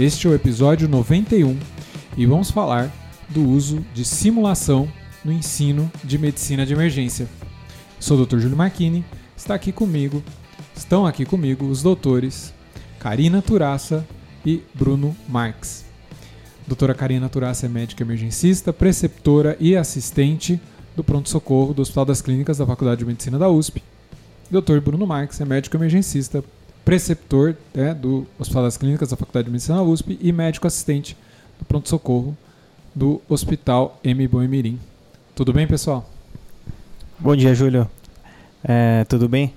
Este é o episódio 91 e vamos falar do uso de simulação no ensino de medicina de emergência. Sou o Dr. Júlio Marchini, está aqui comigo, estão aqui comigo os doutores Karina Turaça e Bruno Marques. Doutora Karina Turaça é médica emergencista, preceptora e assistente do pronto-socorro do Hospital das Clínicas da Faculdade de Medicina da USP. Dr. Bruno Marques é médico emergencista, preceptor né, do Hospital das Clínicas da Faculdade de Medicina da USP e médico assistente do pronto-socorro do Hospital M. Boemirim. Tudo bem, pessoal? Bom dia, Júlio. É, tudo bem?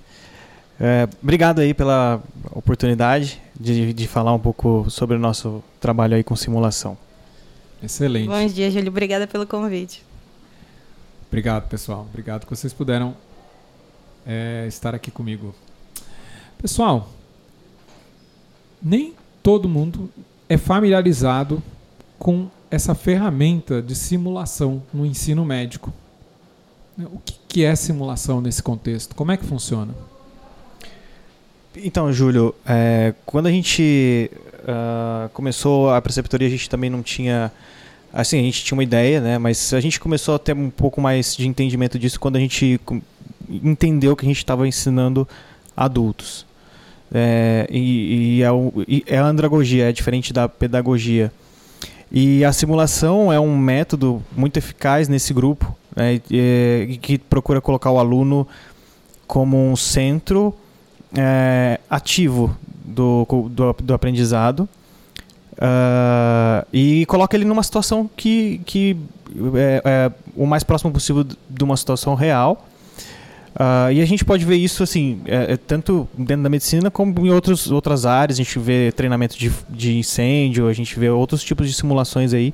É, obrigado aí pela oportunidade de, de falar um pouco sobre o nosso trabalho aí com simulação. Excelente. Bom dia, Júlio. Obrigada pelo convite. Obrigado, pessoal. Obrigado que vocês puderam é, estar aqui comigo. Pessoal, nem todo mundo é familiarizado com essa ferramenta de simulação no ensino médico. O que é simulação nesse contexto? Como é que funciona? Então, Júlio, é, quando a gente uh, começou a preceptoria, a gente também não tinha. Assim, a gente tinha uma ideia, né? Mas a gente começou a ter um pouco mais de entendimento disso quando a gente entendeu que a gente estava ensinando adultos. É, e, e, é, e é a andragogia, é diferente da pedagogia. E a simulação é um método muito eficaz nesse grupo, né, que procura colocar o aluno como um centro é, ativo do, do, do aprendizado uh, e coloca ele numa situação que, que é, é, o mais próximo possível de uma situação real Uh, e a gente pode ver isso assim, é, é, tanto dentro da medicina como em outros, outras áreas. A gente vê treinamento de, de incêndio, a gente vê outros tipos de simulações aí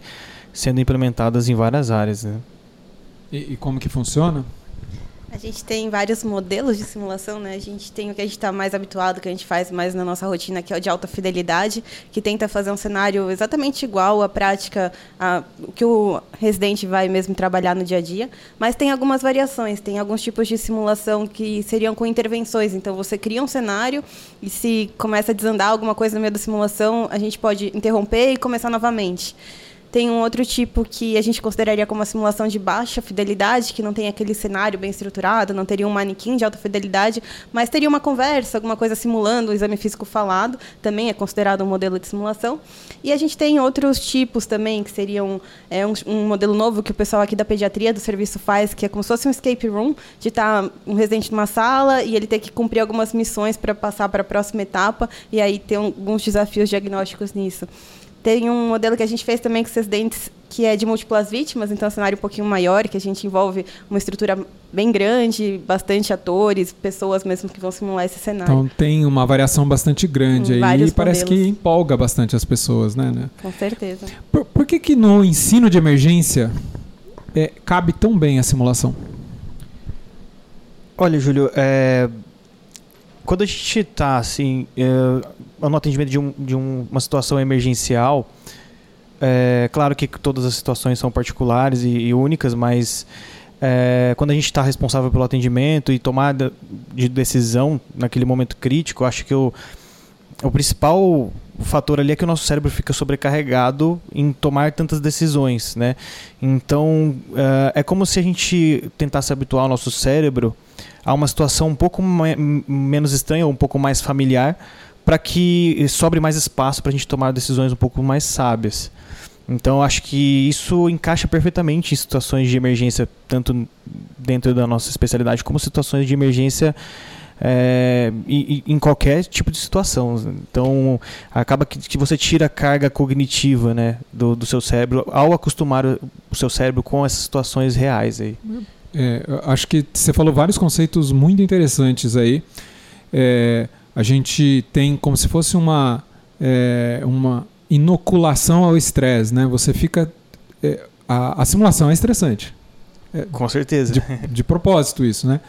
sendo implementadas em várias áreas. Né? E, e como que funciona? A gente tem vários modelos de simulação, né? A gente tem o que a gente está mais habituado, que a gente faz mais na nossa rotina, que é o de alta fidelidade, que tenta fazer um cenário exatamente igual à prática, a, o que o residente vai mesmo trabalhar no dia a dia. Mas tem algumas variações, tem alguns tipos de simulação que seriam com intervenções. Então, você cria um cenário e se começa a desandar alguma coisa no meio da simulação, a gente pode interromper e começar novamente. Tem um outro tipo que a gente consideraria como uma simulação de baixa fidelidade, que não tem aquele cenário bem estruturado, não teria um manequim de alta fidelidade, mas teria uma conversa, alguma coisa simulando o exame físico falado, também é considerado um modelo de simulação. E a gente tem outros tipos também, que seriam é, um, um, modelo novo que o pessoal aqui da pediatria do serviço faz, que é como se fosse um escape room, de estar um residente numa sala e ele ter que cumprir algumas missões para passar para a próxima etapa, e aí ter um, alguns desafios diagnósticos nisso. Tem um modelo que a gente fez também com esses dentes que é de múltiplas vítimas, então é um cenário um pouquinho maior, que a gente envolve uma estrutura bem grande, bastante atores, pessoas mesmo que vão simular esse cenário. Então tem uma variação bastante grande aí e parece que empolga bastante as pessoas, né? né? Com certeza. Por, por, que que no ensino de emergência é, cabe tão bem a simulação? Olha, Júlio, é, quando a gente está assim, é, no atendimento de, um, de um, uma situação emergencial, é claro que todas as situações são particulares e, e únicas, mas é, quando a gente está responsável pelo atendimento e tomada de decisão naquele momento crítico, acho que o, o principal fator ali é que o nosso cérebro fica sobrecarregado em tomar tantas decisões, né? Então é, como se a gente tentasse habituar o nosso cérebro a uma situação um pouco menos estranha, um pouco mais familiar, para que sobre mais espaço para a gente tomar decisões um pouco mais sábias. Então acho que isso encaixa perfeitamente em situações de emergência, tanto dentro da nossa especialidade como situações de emergência é, em, qualquer tipo de situação. Então acaba que, que você tira a carga cognitiva né, do, do seu cérebro ao acostumar o seu cérebro com essas situações reais aí. É, acho que você falou vários conceitos muito interessantes aí. É, a gente tem como se fosse uma, é, uma inoculação ao estresse, né? Você fica. é, a, a simulação é estressante. Com certeza. De, de propósito, isso, né?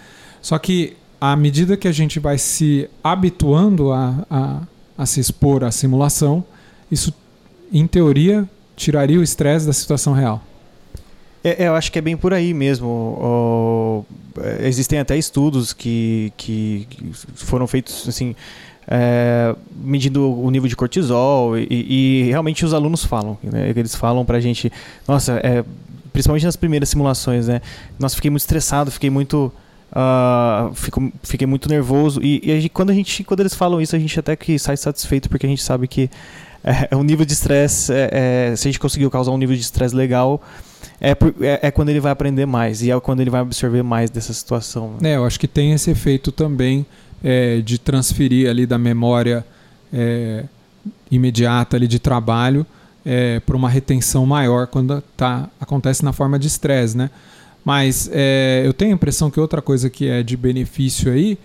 Só que à medida que a gente vai se habituando a, a, a se expor à simulação, isso, em teoria, tiraria o estresse da situação real. É, eu acho que é bem por aí mesmo. É, existem até estudos que, que, que foram feitos assim, é, medindo o nível de cortisol e, e realmente os alunos falam. Né? Eles falam pra gente, nossa, é, principalmente nas primeiras simulações, né? Nossa, fiquei muito estressado, fiquei muito. ah, fico- fiquei muito nervoso e, e a gente- quando a gente quando eles falam isso a gente até que sai satisfeito porque a gente sabe que é, o nível de estresse é, é, se a gente conseguiu causar um nível de estresse legal é, é, é quando ele vai aprender mais e é quando ele vai absorver mais dessa situação. né? É, eu acho que tem esse efeito também é, de transferir ali da memória é, imediata ali de trabalho para uma retenção maior quando tá, acontece na forma de estresse, né? Mas é, eu tenho a impressão que outra coisa que é de benefício aí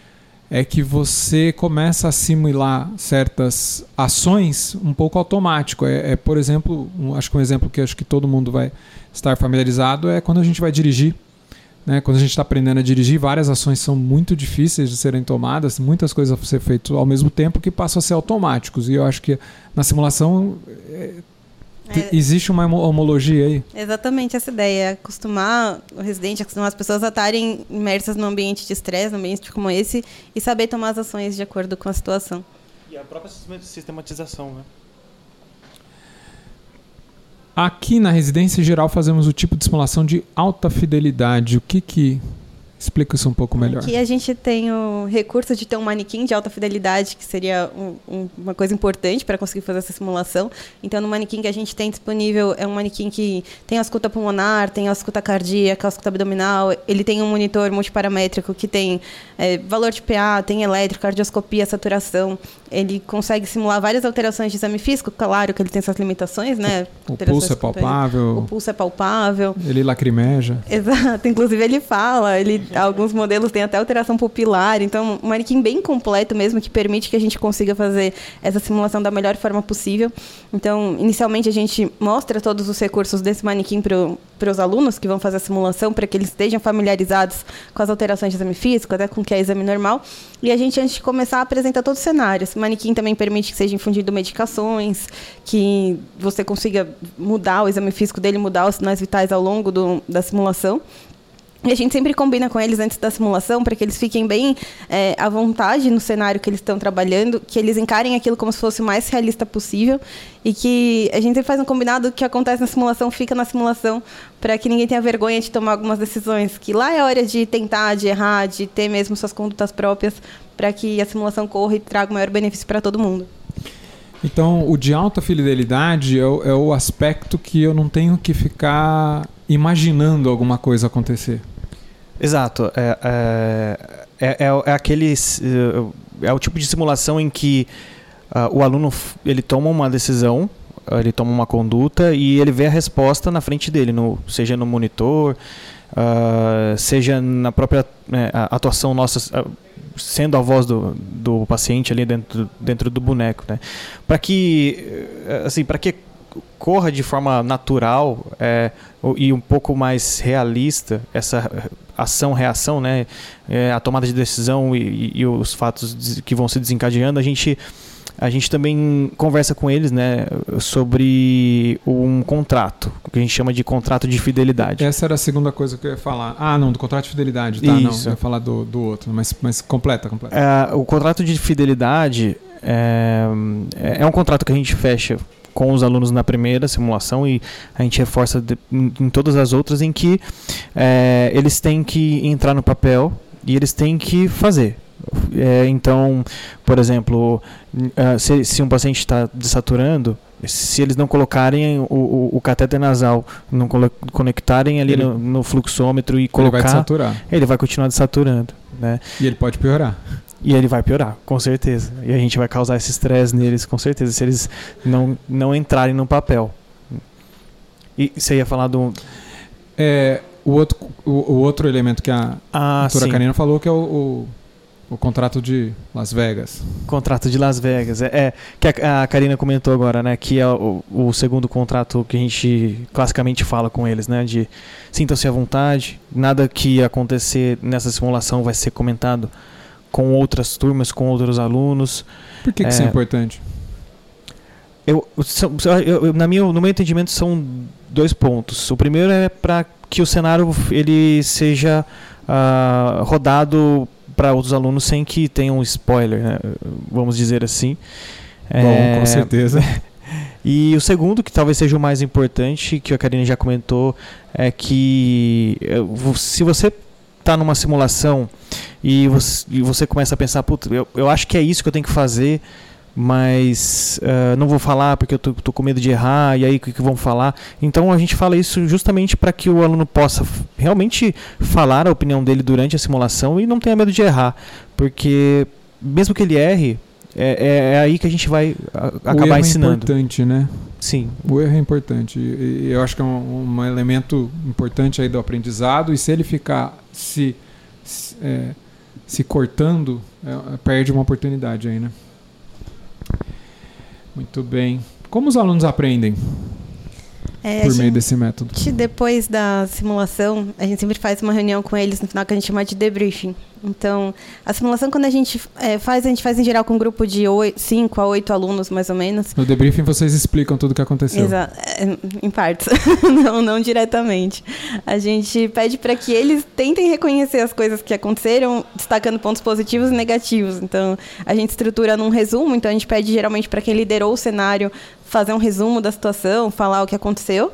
é que você começa a assimilar certas ações um pouco automático. É, é, por exemplo, um- acho que um exemplo que acho que todo mundo vai estar familiarizado é quando a gente vai dirigir. né? Quando a gente está aprendendo a dirigir, várias ações são muito difíceis de serem tomadas, muitas coisas a ser feitas ao mesmo tempo que passam a ser automáticos. E eu acho que na simulação é, É. existe uma homo- homologia aí. Exatamente essa ideia, acostumar o residente, acostumar as pessoas a estarem imersas num ambiente de estresse, num ambiente como esse, e saber tomar as ações de acordo com a situação. E a própria sistematização, né? Aqui na residência geral fazemos o tipo de simulação de alta fidelidade. O que que explica isso um pouco melhor? Aqui a gente tem o recurso de ter um manequim de alta fidelidade, que seria um- um- uma coisa importante para conseguir fazer essa simulação. Então, no manequim que a gente tem disponível é um manequim que tem a escuta pulmonar, tem a escuta cardíaca, a escuta abdominal, ele tem um monitor multiparamétrico que tem é, valor de PA, tem elétrico, cardioscopia, saturação. Ele consegue simular várias alterações de exame físico, claro que ele tem essas limitações, né? O pulso é palpável, O pulso é palpável. ele lacrimeja. Exato, inclusive ele fala, ele, alguns modelos têm até alteração pupilar, então um manequim bem completo mesmo, que permite que a gente consiga fazer essa simulação da melhor forma possível. Então, inicialmente a gente mostra todos os recursos desse manequim para os alunos que vão fazer a simulação, para que eles estejam familiarizados com as alterações de exame físico, até com o que é exame normal. E a gente, antes de começar, apresenta todo o cenário. Esse manequim também permite que seja infundido medicações, que você consiga mudar o exame físico dele, mudar os sinais vitais ao longo do, da simulação. E a gente sempre combina com eles antes da simulação para que eles fiquem bem é, à vontade no cenário que eles estão trabalhando, que eles encarem aquilo como se fosse o mais realista possível e que a gente faz um combinado que acontece na simulação fica na simulação para que ninguém tenha vergonha de tomar algumas decisões. Que lá é hora de tentar, de errar, de ter mesmo suas condutas próprias para que a simulação corra e traga o maior benefício para todo mundo. Então, o de alta fidelidade é o, é o aspecto que eu não tenho que ficar imaginando alguma coisa acontecer. Exato. É, é, é, é, aquele. É o tipo de simulação em que ah, o aluno ele toma uma decisão, ele toma uma conduta e ele vê a resposta na frente dele, no, seja no monitor, ah, seja na própria né, atuação nossa, ah, sendo a voz do, do paciente ali dentro, dentro do boneco, né? Para que, assim, para que corra de forma natural é, e um pouco mais realista essa ação-reação, né? É, a tomada de decisão e, e- os fatos que vão se desencadeando, a gente a gente também conversa com eles, né, sobre um contrato, o que a gente chama de contrato de fidelidade. Essa era a segunda coisa que eu ia falar. Ah, não, do contrato de fidelidade, tá? Não, Isso. eu ia falar do, do outro, mas, mas completa, completa. É, o contrato de fidelidade é, é um contrato que a gente fecha com os alunos na primeira simulação e a gente reforça de- em, em todas as outras em que é, eles têm que entrar no papel e eles têm que fazer. É, então, por exemplo, ah, se, se um paciente está desaturando, se eles não colocarem o, o, o catéter nasal, não conectarem ali Ele- no, no fluxômetro e Ele vai colocar, desaturar. ele vai continuar desaturando, né? E ele pode piorar. E ele vai piorar, com certeza. E a gente vai causar esse estresse neles, com certeza, se eles não, não entrarem no papel. E você ia falar do. É, o, outro, o, o outro elemento que a Ah, doutora sim. Karina falou que é o, o, O contrato de Las Vegas. Contrato de Las Vegas. É, é que a, a Karina comentou agora, né? Que é o, o, segundo contrato que a gente classicamente fala com eles, né? De sintam-se à vontade, nada que acontecer nessa simulação vai ser comentado com outras turmas, com outros alunos. Por que, que é, isso é importante? Eu, eu, na minha, no meu entendimento são dois pontos. O primeiro é para que o cenário ele seja uh, rodado para outros alunos sem que tenham um spoiler, né? vamos dizer assim. Bom, é... com certeza. E o segundo, que talvez seja o mais importante, que a Karine já comentou, é que eh, se você está numa simulação e você, e você começa a pensar, puta, eu, eu acho que é isso que eu tenho que fazer, mas uh, não vou falar porque eu tô, tô, com medo de errar, e aí o que, que vão falar? Então a gente fala isso justamente para que o aluno possa realmente falar a opinião dele durante a simulação e não tenha medo de errar, porque mesmo que ele erre, é, é, é aí que a gente vai a, acabar ensinando. O erro é importante, né? Sim. O erro é importante. E, eu acho que é um, um, elemento importante aí do aprendizado, e se ele ficar se, se, é, se cortando, é, perde uma oportunidade aí, né? Muito bem. Como os alunos aprendem? É, por meio desse método. Depois da simulação, a gente sempre faz uma reunião com eles no final que a gente chama de debriefing. Então, a simulação, quando a gente é, faz, a gente faz em geral com um grupo de 5 a 8 alunos, mais ou menos. No debriefing, vocês explicam tudo o que aconteceu. Exato. É, em partes. não, não diretamente. A gente pede para que eles tentem reconhecer as coisas que aconteceram, destacando pontos positivos e negativos. Então, a gente estrutura num resumo. Então, a gente pede geralmente para quem liderou o cenário fazer um resumo da situação, falar o que aconteceu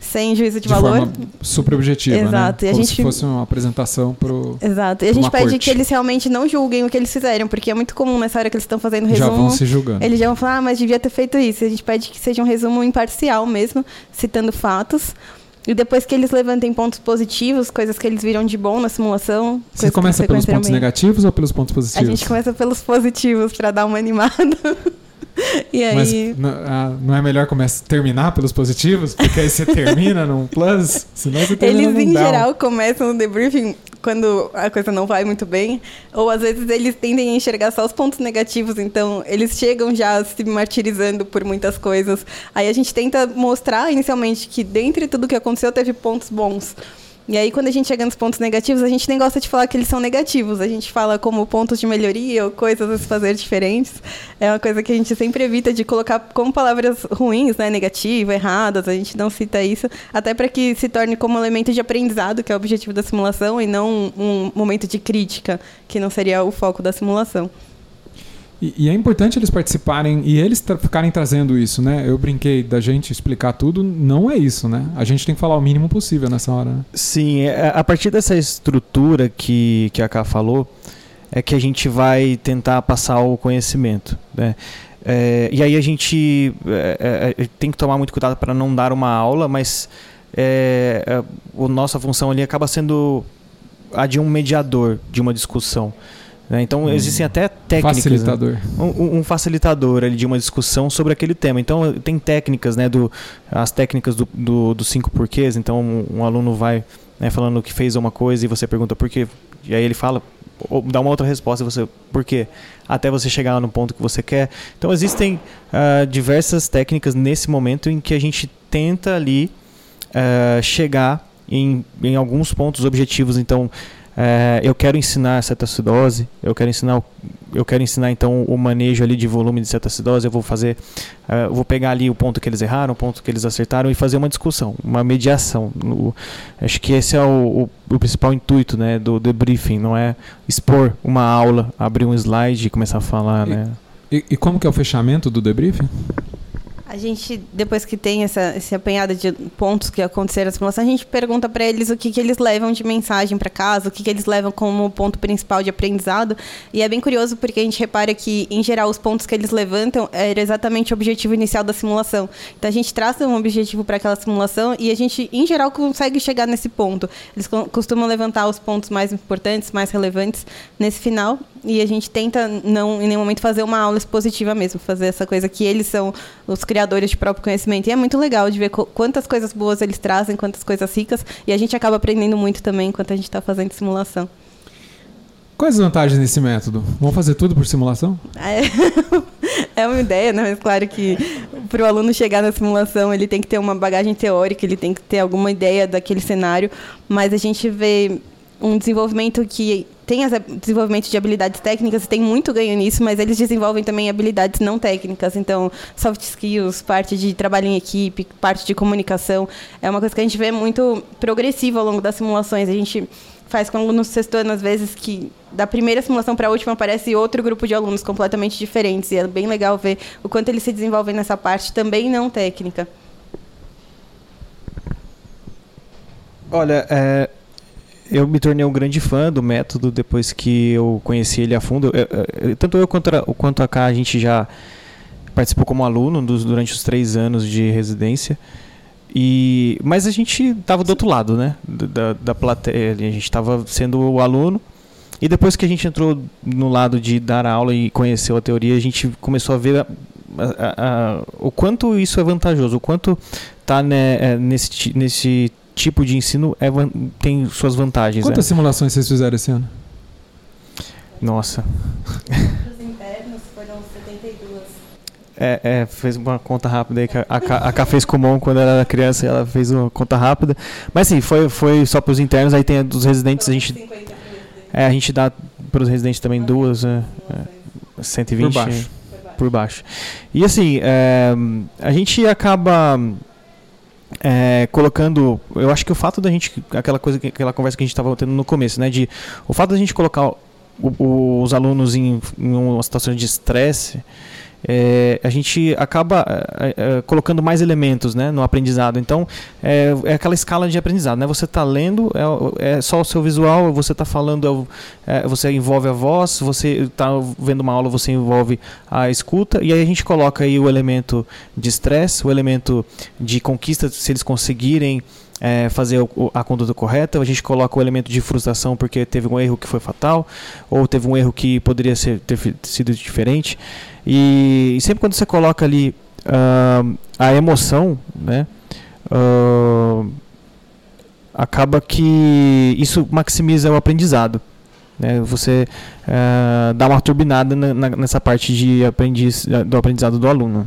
sem juízo de, de valor. Forma super objetiva, né? Exato. né? Como gente... se fosse uma apresentação para Exato. E a gente pede corte. que eles realmente não julguem o que eles fizeram, porque é muito comum nessa hora que eles estão fazendo resumo. Já vão se julgando. Eles já vão falar, ah, mas devia ter feito isso. E a gente pede que seja um resumo imparcial mesmo, citando fatos. E depois que eles levantem pontos positivos, coisas que eles viram de bom na simulação. Você começa pelos pontos bem. negativos ou pelos pontos positivos? A gente começa pelos positivos para dar uma animada. E aí... Mas não é melhor começar, terminar pelos positivos? Porque aí você termina num plus, senão você termina Eles, em down. geral, começam o debriefing quando a coisa não vai muito bem, ou às vezes eles tendem a enxergar só os pontos negativos, então eles chegam já se martirizando por muitas coisas. Aí a gente tenta mostrar inicialmente que, dentre tudo que aconteceu, teve pontos bons. E aí, quando a gente chega nos pontos negativos, a gente nem gosta de falar que eles são negativos. A gente fala como pontos de melhoria ou coisas a se fazer diferentes. É uma coisa que a gente sempre evita de colocar como palavras ruins, né? Negativo, erradas. A gente não cita isso. Até para que se torne como elemento de aprendizado, que é o objetivo da simulação, e não um momento de crítica, que não seria o foco da simulação. E, e, é importante eles participarem e eles tra ficarem trazendo isso, né? Eu brinquei da gente explicar tudo, não é isso, né? A gente tem que falar o mínimo possível nessa hora. Né? Sim, é, a partir dessa estrutura que, que a Ká falou, é que a gente vai tentar passar o conhecimento, né? É, e aí a gente é, é, é tem que tomar muito cuidado para não dar uma aula, mas é, a nossa função ali acaba sendo a de um mediador de uma discussão. Né? Então, hum. existem até técnicas. Né? Facilitador. Né? Um, um, facilitador ali de uma discussão sobre aquele tema. Então, tem técnicas, né? Do, as técnicas do, do, dos cinco porquês. Então, um, um aluno vai né, falando que fez uma coisa e você pergunta por quê. E aí ele fala, ou dá uma outra resposta e você, por quê? Até você chegar no ponto que você quer. Então, existem uh, diversas técnicas nesse momento em que a gente tenta ali uh, chegar em, em alguns pontos objetivos. Então, é, eu quero ensinar cetacidose, eu quero ensinar, eu quero ensinar então o manejo ali de volume de cetacidose, eu vou fazer, é, vou pegar ali o ponto que eles erraram, o ponto que eles acertaram e fazer uma discussão, uma mediação. No, acho que esse é o, o, o, principal intuito né, do debriefing, não é expor uma aula, abrir um slide e começar a falar. E, né? e, e como que é o fechamento do debriefing? A gente, depois que tem essa, esse apanhado de pontos que aconteceram na simulação, a gente pergunta para eles o que, que eles levam de mensagem para casa, o que, que eles levam como ponto principal de aprendizado. E é bem curioso porque a gente repara que, em geral, os pontos que eles levantam era exatamente o objetivo inicial da simulação. Então a gente traça um objetivo para aquela simulação e a gente, em geral, consegue chegar nesse ponto. Eles costumam levantar os pontos mais importantes, mais relevantes nesse final. E a gente tenta, não em nenhum momento, fazer uma aula expositiva mesmo, fazer essa coisa que eles são os criadores de próprio conhecimento. E é muito legal de ver quantas coisas boas eles trazem, quantas coisas ricas. E a gente acaba aprendendo muito também enquanto a gente está fazendo simulação. Quais as vantagens desse método? Vamos fazer tudo por simulação? É, é uma ideia, né? Mas claro que para o aluno chegar na simulação ele tem que ter uma bagagem teórica, ele tem que ter alguma ideia daquele cenário, mas a gente vê um desenvolvimento que tem desenvolvimento de habilidades técnicas, tem muito ganho nisso, mas eles desenvolvem também habilidades não técnicas. Então, soft skills, parte de trabalho em equipe, parte de comunicação, é uma coisa que a gente vê muito progressiva ao longo das simulações. A gente faz com alunos sexto às vezes, que da primeira simulação para a última aparece outro grupo de alunos completamente diferentes. E é bem legal ver o quanto eles se desenvolvem nessa parte também não técnica. Olha, é, eu me tornei um grande fã do método depois que eu conheci ele a fundo. Eu, eu, tanto eu quanto a, quanto a K, a gente já participou como aluno dos, durante os três anos de residência. E, mas a gente estava do outro lado, né? Da, da plateia. A gente estava sendo o aluno. E depois que a gente entrou no lado de dar aula e conheceu a teoria, a gente começou a ver a, a, a, o quanto isso é vantajoso, o quanto está né, é, nesse, nesse tipo de ensino é, tem suas vantagens. Quantas né? simulações vocês fizeram esse ano? Nossa. Os internos foram 72. É, é, fez uma conta rápida aí que a, a, a K fez com o Mon quando ela era criança, ela fez uma conta rápida. Mas sim, foi, foi só para os internos, aí tem a dos residentes, a gente. É, a gente dá para os residentes também duas, né? É, 120 Por baixo. por baixo. E assim, é, a gente acaba é, colocando. Eu acho que o fato da gente. Aquela coisa, aquela conversa que a gente estava tendo no começo, né? De o fato da gente colocar o, o, os alunos em, em uma situação de estresse é, a gente acaba é, é, colocando mais elementos né, no aprendizado. Então, é, é aquela escala de aprendizado. Né? Você está lendo, é, é, só o seu visual, você está falando, é, você envolve a voz, você está vendo uma aula, você envolve a escuta, e aí a gente coloca aí o elemento de estresse, o elemento de conquista, se eles conseguirem é, fazer o, a conduta correta, a gente coloca o elemento de frustração porque teve um erro que foi fatal, ou teve um erro que poderia ser, ter sido diferente. E, e sempre quando você coloca ali uh, a emoção, né, uh, acaba que isso maximiza o aprendizado. Né? Você uh, dá uma turbinada na, na, nessa parte de aprendiz, do aprendizado do aluno.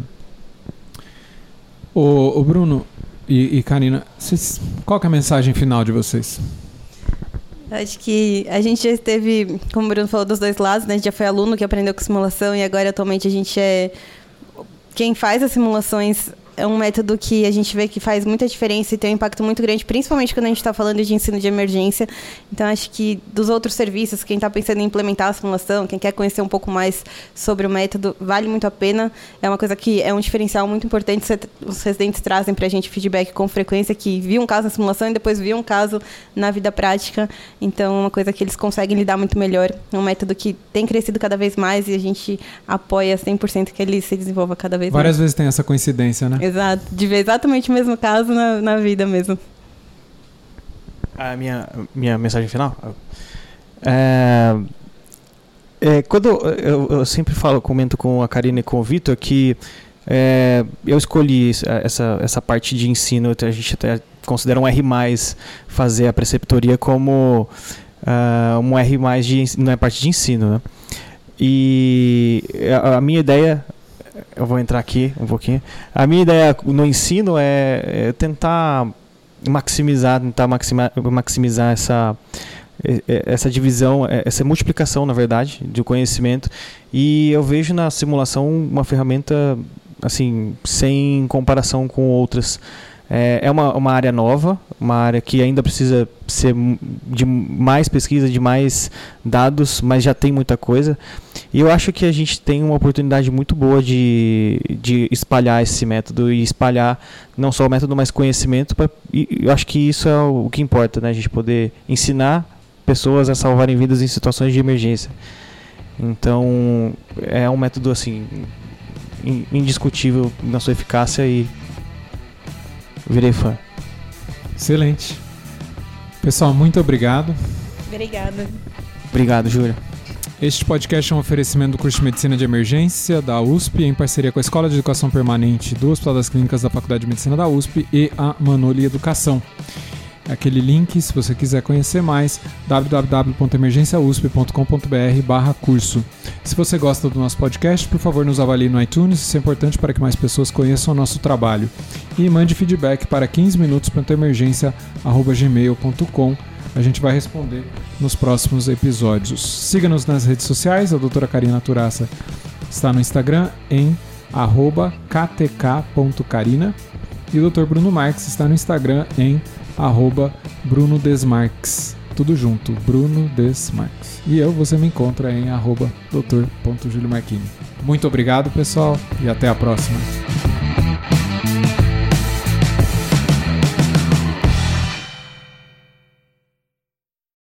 O, Bruno e, e Karina, qual é a mensagem final de vocês? Acho que a gente já esteve, como o Bruno falou, dos dois lados, né? A gente já foi aluno que aprendeu com simulação e agora atualmente a gente é quem faz as simulações é um método que a gente vê que faz muita diferença e tem um impacto muito grande, principalmente quando a gente está falando de ensino de emergência. Então, acho que dos outros serviços, quem está pensando em implementar a simulação, quem quer conhecer um pouco mais sobre o método, vale muito a pena. É uma coisa que é um diferencial muito importante. Os residentes trazem para a gente feedback com frequência que viu um caso na simulação e depois viu um caso na vida prática. Então, é uma coisa que eles conseguem lidar muito melhor. É um método que tem crescido cada vez mais e a gente apoia 100% que ele se desenvolva cada vez Várias mais. vezes tem essa coincidência, né? Exato, de ver exatamente o mesmo caso na, na vida mesmo. A minha, minha mensagem final? É, é, quando eu, eu, sempre falo, comento com a Karina e com o Vitor que é, eu escolhi essa, essa parte de ensino, a gente até considera um R+, fazer a preceptoria como uh, um R+, de, não é parte de ensino, né? E a, a minha ideia eu vou entrar aqui um pouquinho. A minha ideia no ensino é, é tentar maximizar, tentar maximizar, maximizar essa essa divisão, é, essa multiplicação, na verdade, do conhecimento. E eu vejo na simulação uma ferramenta assim sem comparação com outras é, é uma, uma área nova, uma área que ainda precisa ser de mais pesquisa, de mais dados, mas já tem muita coisa. E eu acho que a gente tem uma oportunidade muito boa de, de espalhar esse método e espalhar não só o método, mas conhecimento. Pra, e eu acho que isso é o que importa, né? A gente poder ensinar pessoas a salvarem vidas em situações de emergência. Então, é um método assim indiscutível na sua eficácia e virei fã. Excelente. Pessoal, muito obrigado. Obrigada. Obrigado, Júlia. Este podcast é um oferecimento do curso de Medicina de Emergência da USP, em parceria com a Escola de Educação Permanente do Hospital das Clínicas da Faculdade de Medicina da USP e a Manoli Educação. aquele link se você quiser conhecer mais, www.emergenciausp.com.br barra curso. Se você gosta do nosso podcast, por favor nos avalie no iTunes, isso é importante para que mais pessoas conheçam o nosso trabalho. E mande feedback para 15 minutos. A gente vai responder nos próximos episódios. Siga-nos nas redes sociais, a doutora Karina Turaça está no Instagram em arroba ktk.carina e o Dr. Bruno Marques está no Instagram em arroba Bruno Desmarques. Tudo junto, Bruno Desmarques. E eu, você me encontra em arroba. Muito obrigado, pessoal, e até a próxima.